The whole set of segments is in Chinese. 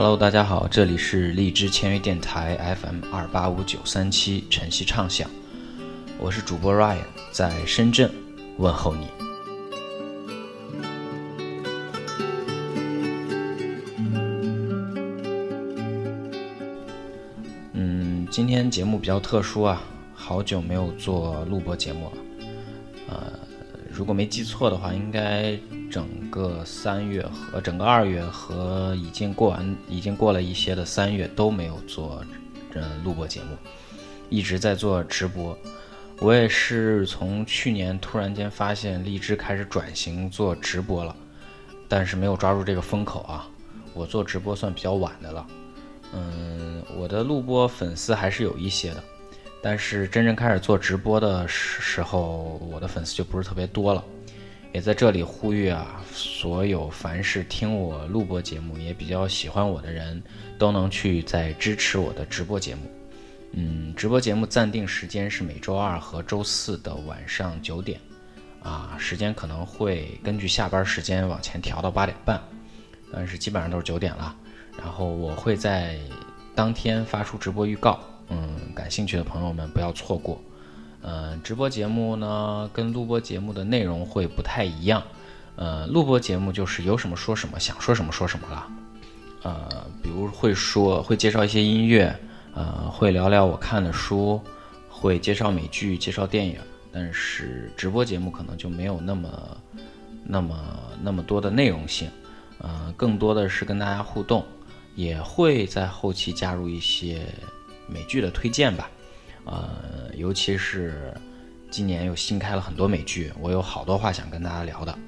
Hello，大家好，这里是荔枝签约电台 FM 二八五九三七晨曦畅想，我是主播 Ryan，在深圳问候你。嗯，今天节目比较特殊啊，好久没有做录播节目了。呃，如果没记错的话，应该。整个三月和整个二月和已经过完、已经过了一些的三月都没有做呃录播节目，一直在做直播。我也是从去年突然间发现荔枝开始转型做直播了，但是没有抓住这个风口啊。我做直播算比较晚的了，嗯，我的录播粉丝还是有一些的，但是真正开始做直播的时候，我的粉丝就不是特别多了。也在这里呼吁啊，所有凡是听我录播节目也比较喜欢我的人，都能去再支持我的直播节目。嗯，直播节目暂定时间是每周二和周四的晚上九点，啊，时间可能会根据下班时间往前调到八点半，但是基本上都是九点了。然后我会在当天发出直播预告，嗯，感兴趣的朋友们不要错过。嗯，直播节目呢跟录播节目的内容会不太一样。呃，录播节目就是有什么说什么，想说什么说什么了。呃，比如会说会介绍一些音乐，呃，会聊聊我看的书，会介绍美剧、介绍电影。但是直播节目可能就没有那么、那么、那么多的内容性。呃，更多的是跟大家互动，也会在后期加入一些美剧的推荐吧。呃，尤其是今年又新开了很多美剧，我有好多话想跟大家聊的。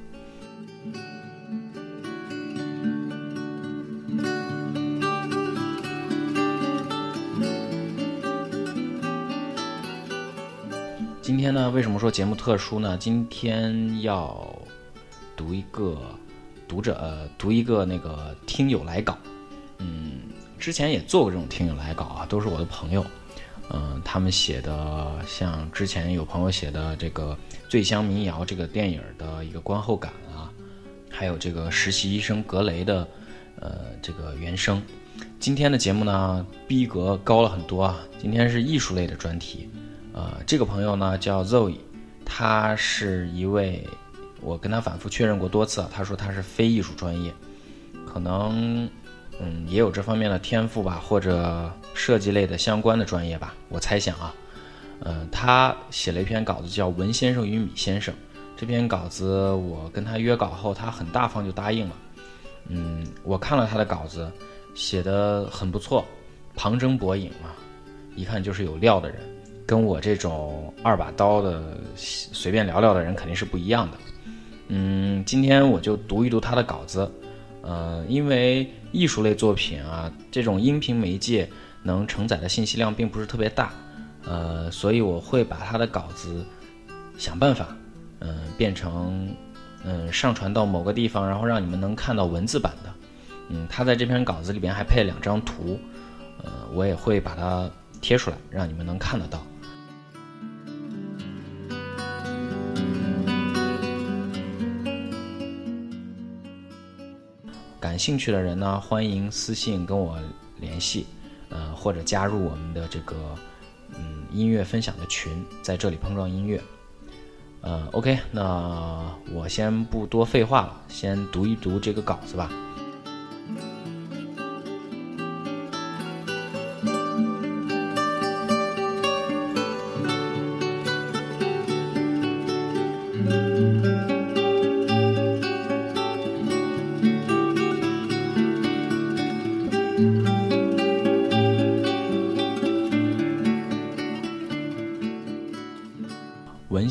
今天呢，为什么说节目特殊呢？今天要读一个读者，呃，读一个那个听友来稿。嗯，之前也做过这种听友来稿啊，都是我的朋友。嗯，他们写的像之前有朋友写的这个《醉乡民谣》这个电影的一个观后感啊，还有这个实习医生格雷的呃这个原声。今天的节目呢，逼格高了很多啊。今天是艺术类的专题，呃，这个朋友呢叫 Zoe，他是一位我跟他反复确认过多次啊，他说他是非艺术专业，可能。嗯，也有这方面的天赋吧，或者设计类的相关的专业吧，我猜想啊。嗯，他写了一篇稿子叫《文先生与米先生》，这篇稿子我跟他约稿后，他很大方就答应了。嗯，我看了他的稿子，写的很不错，旁征博引嘛，一看就是有料的人，跟我这种二把刀的随便聊聊的人肯定是不一样的。嗯，今天我就读一读他的稿子。呃，因为艺术类作品啊，这种音频媒介能承载的信息量并不是特别大，呃，所以我会把他的稿子想办法，嗯，变成嗯上传到某个地方，然后让你们能看到文字版的。嗯，他在这篇稿子里边还配了两张图，呃，我也会把它贴出来，让你们能看得到。感兴趣的人呢，欢迎私信跟我联系，呃，或者加入我们的这个嗯音乐分享的群，在这里碰撞音乐。呃，OK，那我先不多废话了，先读一读这个稿子吧。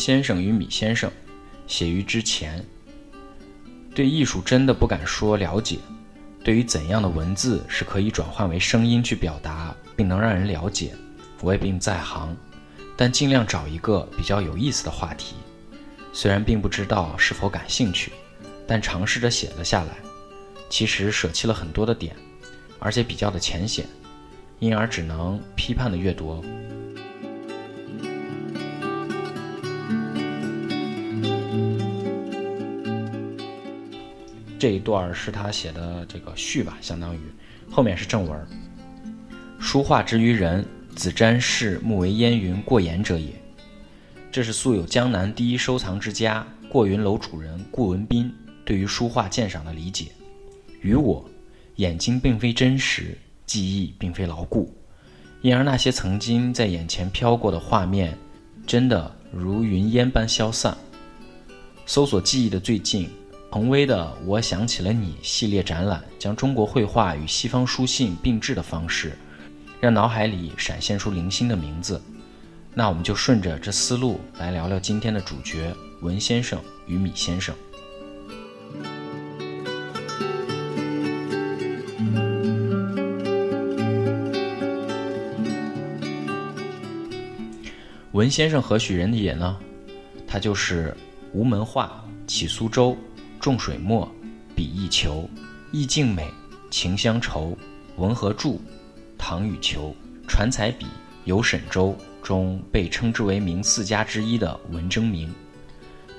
先生与米先生，写于之前。对艺术真的不敢说了解，对于怎样的文字是可以转换为声音去表达，并能让人了解，我也并不在行，但尽量找一个比较有意思的话题。虽然并不知道是否感兴趣，但尝试着写了下来。其实舍弃了很多的点，而且比较的浅显，因而只能批判的阅读。这一段是他写的这个序吧，相当于后面是正文：书画之于人，子瞻视目为烟云过眼者也。这是素有江南第一收藏之家过云楼主人顾文斌对于书画鉴赏的理解。于我，眼睛并非真实，记忆并非牢固，因而那些曾经在眼前飘过的画面，真的如云烟般消散。搜索记忆的最近，彭威的《我想起了你》系列展览，将中国绘画与西方书信并置的方式，让脑海里闪现出零星的名字。那我们就顺着这思路来聊聊今天的主角文先生与米先生。文先生何许人也呢？他就是吴门画，起苏州，重水墨，笔意遒，意境美，情乡愁，文和著，唐与遒，传彩笔，游沈周。中被称之为明四家之一的文征明，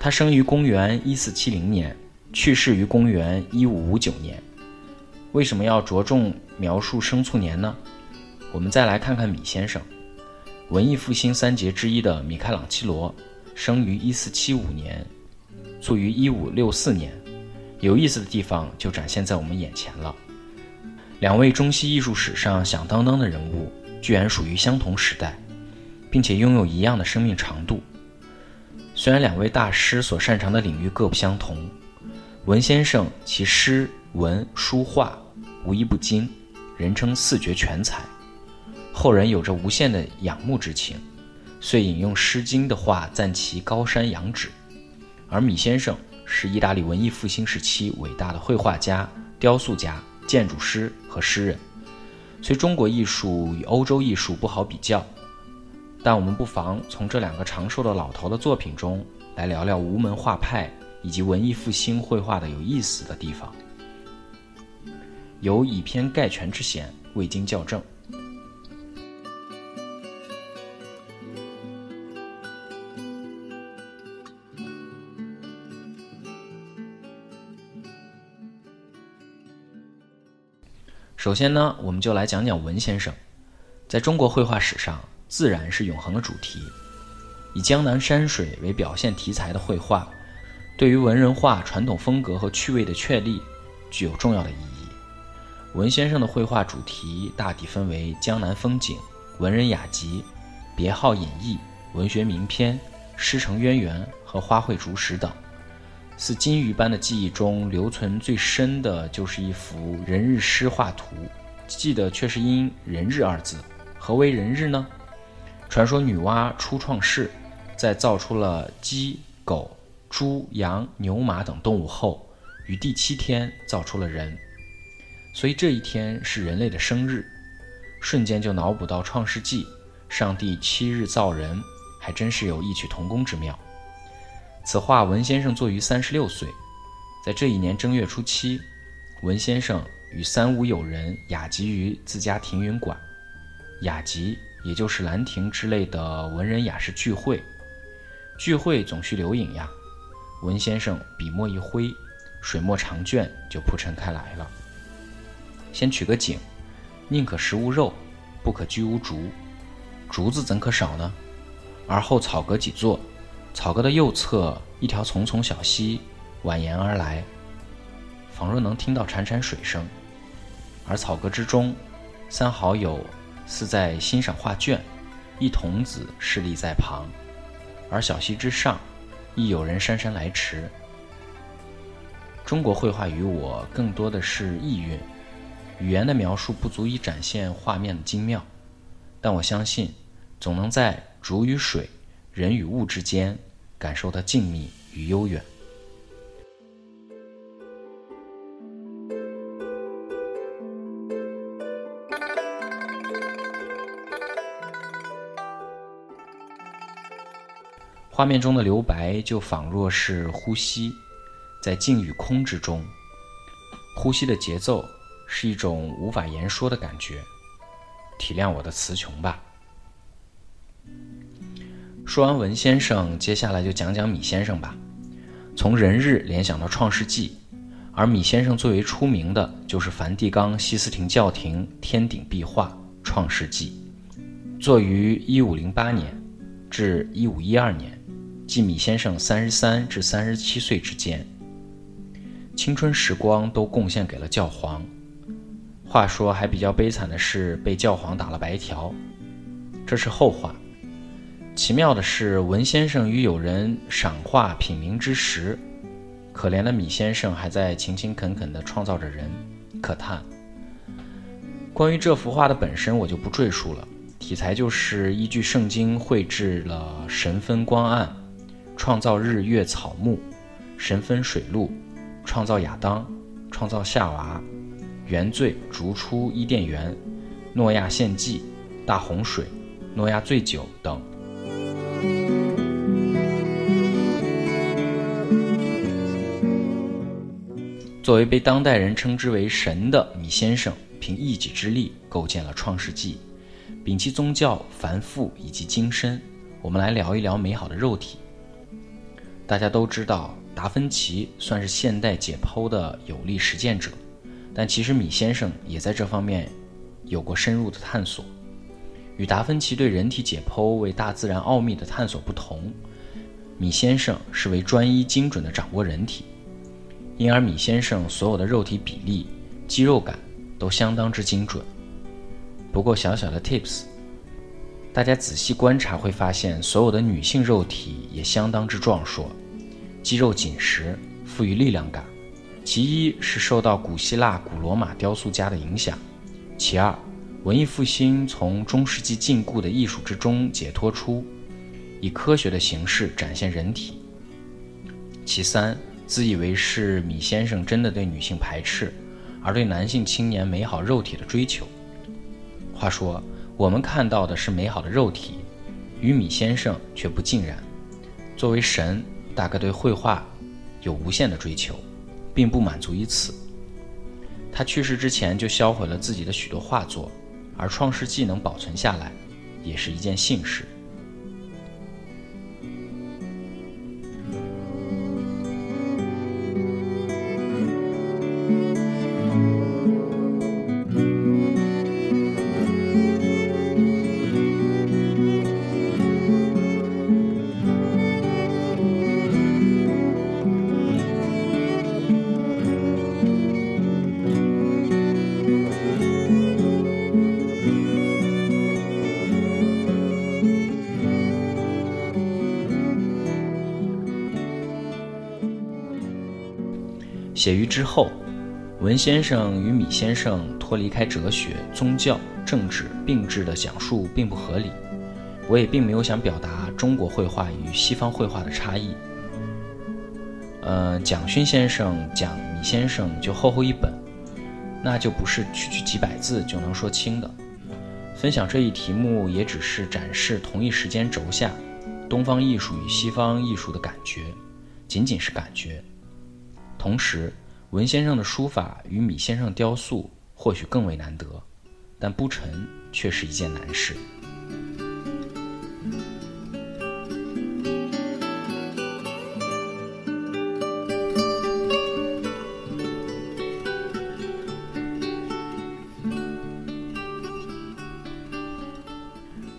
他生于公元一四七零年，去世于公元一五五九年。为什么要着重描述生卒年呢？我们再来看看米先生，文艺复兴三杰之一的米开朗基罗，生于一四七五年，卒于一五六四年。有意思的地方就展现在我们眼前了，两位中西艺术史上响当当的人物，居然属于相同时代。并且拥有一样的生命长度。虽然两位大师所擅长的领域各不相同，文先生其诗文书画无一不精，人称四绝全才，后人有着无限的仰慕之情，遂引用《诗经》的话赞其高山仰止。而米先生是意大利文艺复兴时期伟大的绘画家、雕塑家、建筑师和诗人，虽中国艺术与欧洲艺术不好比较。但我们不妨从这两个长寿的老头的作品中来聊聊吴门画派以及文艺复兴绘画的有意思的地方，有以偏概全之嫌，未经校正。首先呢，我们就来讲讲文先生，在中国绘画史上。自然是永恒的主题，以江南山水为表现题材的绘画，对于文人画传统风格和趣味的确立具有重要的意义。文先生的绘画主题大体分为江南风景、文人雅集、别号隐逸、文学名篇、诗城渊源和花卉竹石等。似金鱼般的记忆中留存最深的就是一幅人日诗画图，记得却是因“人日”二字。何为人日呢？传说女娲初创世，在造出了鸡、狗、猪、羊、牛、马等动物后，于第七天造出了人，所以这一天是人类的生日。瞬间就脑补到《创世纪》，上帝七日造人，还真是有异曲同工之妙。此画文先生作于三十六岁，在这一年正月初七，文先生与三五友人雅集于自家庭云馆，雅集。也就是兰亭之类的文人雅士聚会，聚会总需留影呀。文先生笔墨一挥，水墨长卷就铺陈开来了。先取个景，宁可食无肉，不可居无竹。竹子怎可少呢？而后草阁几座，草阁的右侧一条丛丛小溪蜿蜒而来，仿若能听到潺潺水声。而草阁之中，三好友。似在欣赏画卷，一童子侍立在旁，而小溪之上，亦有人姗姗来迟。中国绘画与我更多的是意蕴，语言的描述不足以展现画面的精妙，但我相信，总能在竹与水、人与物之间，感受到静谧与悠远。画面中的留白就仿若是呼吸，在静与空之中，呼吸的节奏是一种无法言说的感觉。体谅我的词穷吧。说完文先生，接下来就讲讲米先生吧。从人日联想到创世纪，而米先生最为出名的就是梵蒂冈西斯廷教廷天顶壁画《创世纪》，作于1508年至1512年，即米先生33至37岁之间。青春时光都贡献给了教皇。话说还比较悲惨的是被教皇打了白条，这是后话。奇妙的是，文先生与友人赏画品茗之时，可怜的米先生还在勤勤恳恳地创造着人，可叹。关于这幅画的本身，我就不赘述了。题材就是依据圣经绘制了神分光暗，创造日月草木，神分水陆，创造亚当，创造夏娃。原罪逐出伊甸园，诺亚献祭，大洪水，诺亚醉酒等。作为被当代人称之为神的米先生，凭一己之力构建了《创世纪》，摒弃宗教繁复以及精深，我们来聊一聊美好的肉体。大家都知道，达芬奇算是现代解剖的有力实践者。但其实米先生也在这方面有过深入的探索。与达芬奇对人体解剖为大自然奥秘的探索不同，米先生是为专一精准地掌握人体，因而米先生所有的肉体比例、肌肉感都相当之精准。不过小小的 tips，大家仔细观察会发现，所有的女性肉体也相当之壮硕，肌肉紧实，富于力量感。其一是受到古希腊、古罗马雕塑家的影响，其二，文艺复兴从中世纪禁锢的艺术之中解脱出，以科学的形式展现人体。其三，自以为是米先生真的对女性排斥，而对男性青年美好肉体的追求。话说，我们看到的是美好的肉体，与米先生却不尽然。作为神，大概对绘画有无限的追求。并不满足于此，他去世之前就销毁了自己的许多画作，而《创世纪》能保存下来，也是一件幸事。写于之后，文先生与米先生脱离开哲学、宗教、政治并置的讲述并不合理。我也并没有想表达中国绘画与西方绘画的差异。呃，蒋勋先生讲米先生就厚厚一本，那就不是区区几百字就能说清的。分享这一题目也只是展示同一时间轴下东方艺术与西方艺术的感觉，仅仅是感觉。同时，文先生的书法与米先生雕塑或许更为难得，但不成却是一件难事。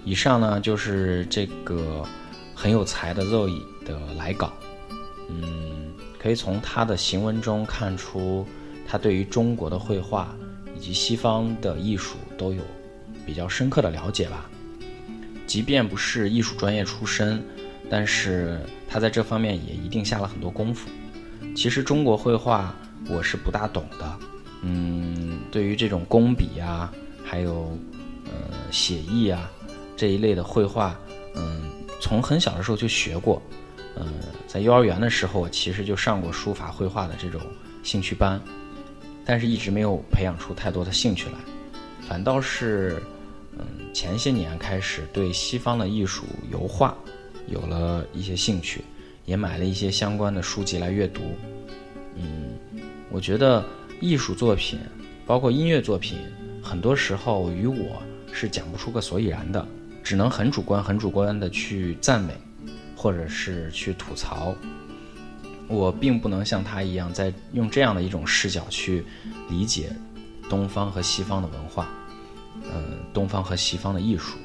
以上呢，就是这个很有才的 Zoe 的来稿，嗯。可以从他的行文中看出，他对于中国的绘画以及西方的艺术都有比较深刻的了解吧。即便不是艺术专业出身，但是他在这方面也一定下了很多功夫。其实中国绘画我是不大懂的，嗯，对于这种工笔呀，还有呃写意啊这一类的绘画，嗯，从很小的时候就学过。呃，在幼儿园的时候，其实就上过书法绘画的这种兴趣班，但是一直没有培养出太多的兴趣来，反倒是，嗯，前些年开始对西方的艺术油画有了一些兴趣，也买了一些相关的书籍来阅读。嗯，我觉得艺术作品，包括音乐作品，很多时候与我是讲不出个所以然的，只能很主观、很主观的去赞美。或者是去吐槽，我并不能像他一样，在用这样的一种视角去理解东方和西方的文化，嗯，东方和西方的艺术。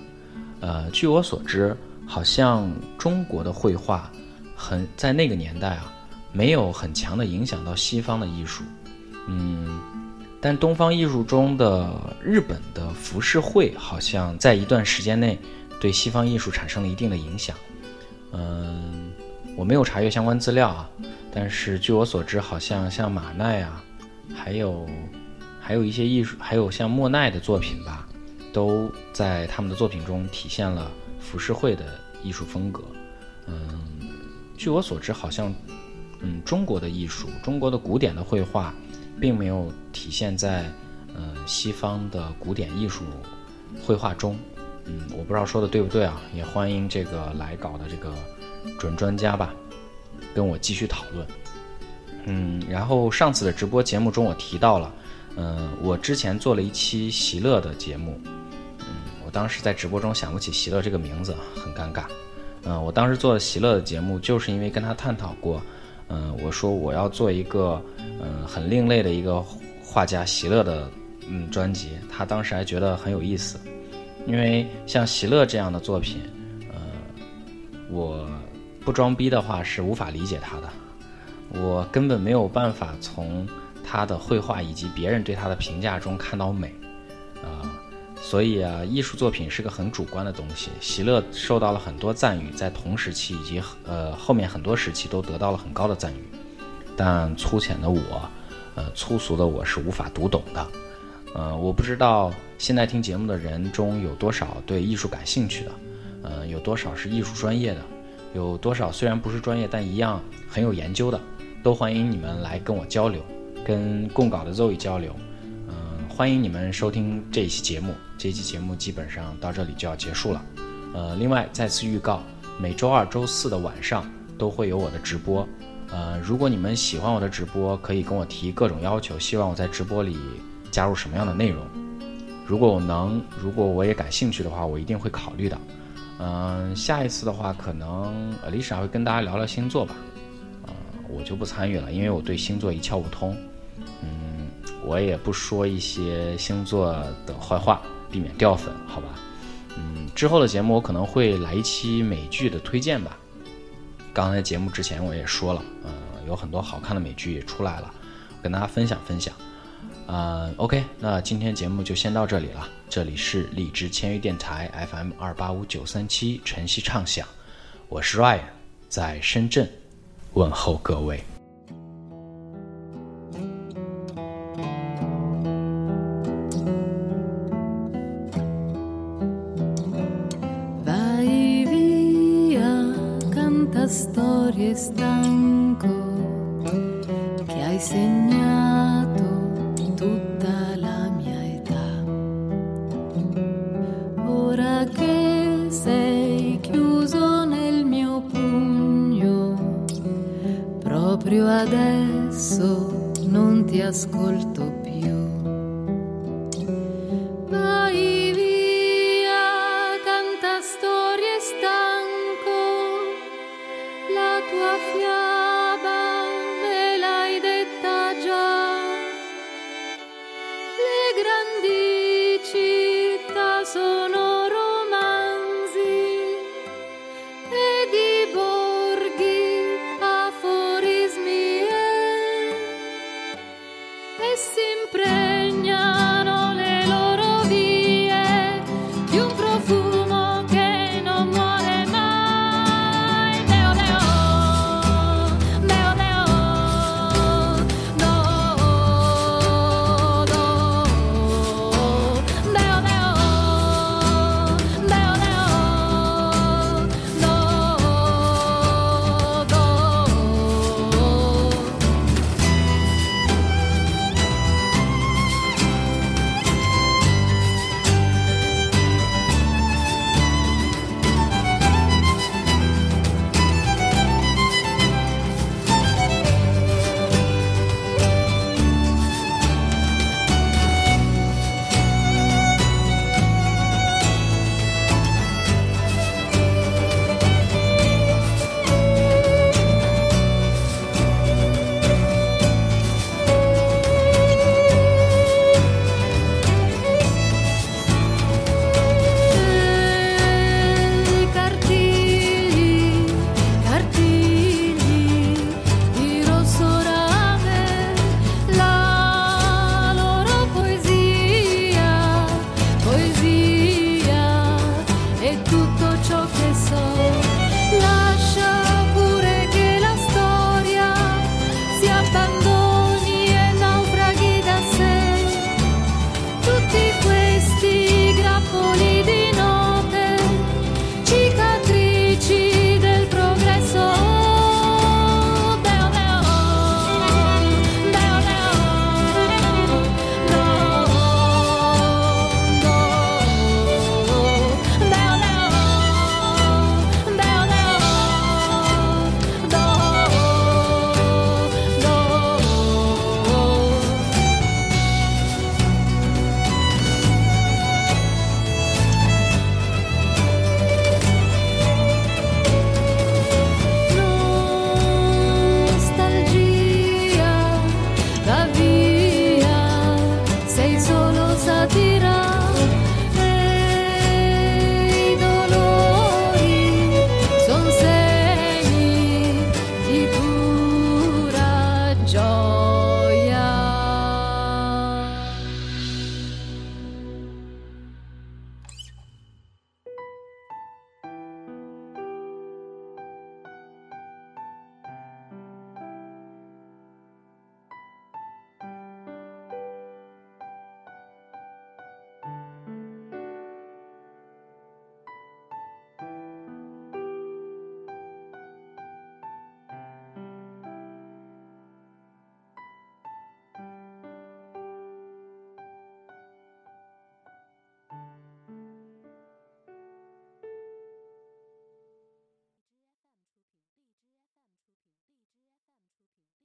呃，据我所知，好像中国的绘画很在那个年代啊，没有很强的影响到西方的艺术。嗯，但东方艺术中的日本的浮世绘，好像在一段时间内对西方艺术产生了一定的影响。嗯，我没有查阅相关资料啊，但是据我所知，好像像马奈啊，还有还有一些艺术，还有像莫奈的作品吧。都在他们的作品中体现了浮世绘的艺术风格。嗯，据我所知，好像，嗯，中国的艺术，中国的古典的绘画，并没有体现在，嗯，西方的古典艺术绘画中。嗯，我不知道说的对不对啊？也欢迎这个来稿的这个准专家吧，跟我继续讨论。嗯，然后上次的直播节目中，我提到了，嗯，我之前做了一期席勒的节目。嗯，我当时在直播中想不起席勒这个名字，很尴尬。嗯，我当时做席勒的节目，就是因为跟他探讨过。嗯，我说我要做一个嗯很另类的一个画家席勒的嗯专辑，他当时还觉得很有意思。因为像席勒这样的作品，呃，我不装逼的话是无法理解他的，我根本没有办法从他的绘画以及别人对他的评价中看到美，啊。所以啊，艺术作品是个很主观的东西。席勒受到了很多赞誉，在同时期以及呃后面很多时期都得到了很高的赞誉。但粗浅的我，呃粗俗的我是无法读懂的。呃，我不知道现在听节目的人中有多少对艺术感兴趣的，呃有多少是艺术专业的，有多少虽然不是专业但一样很有研究的，都欢迎你们来跟我交流，跟供稿的 Zoe 交流。嗯欢迎你们收听这一期节目，这一期节目基本上到这里就要结束了。呃，另外再次预告，每周二、周四的晚上都会有我的直播。呃，如果你们喜欢我的直播，可以跟我提各种要求，希望我在直播里加入什么样的内容。如果我能，如果我也感兴趣的话，我一定会考虑的。嗯，下一次的话，可能 Lisa 会跟大家聊聊星座吧。呃，我就不参与了，因为我对星座一窍不通。嗯。我也不说一些星座的坏话，避免掉粉，好吧？嗯，之后的节目我可能会来一期美剧的推荐吧。刚才节目之前我也说了，嗯，有很多好看的美剧也出来了，跟大家分享分享。嗯，OK，那今天节目就先到这里了。这里是荔枝签约电台 FM 二八五九三七晨曦畅想，我是 Ryan，在深圳问候各位。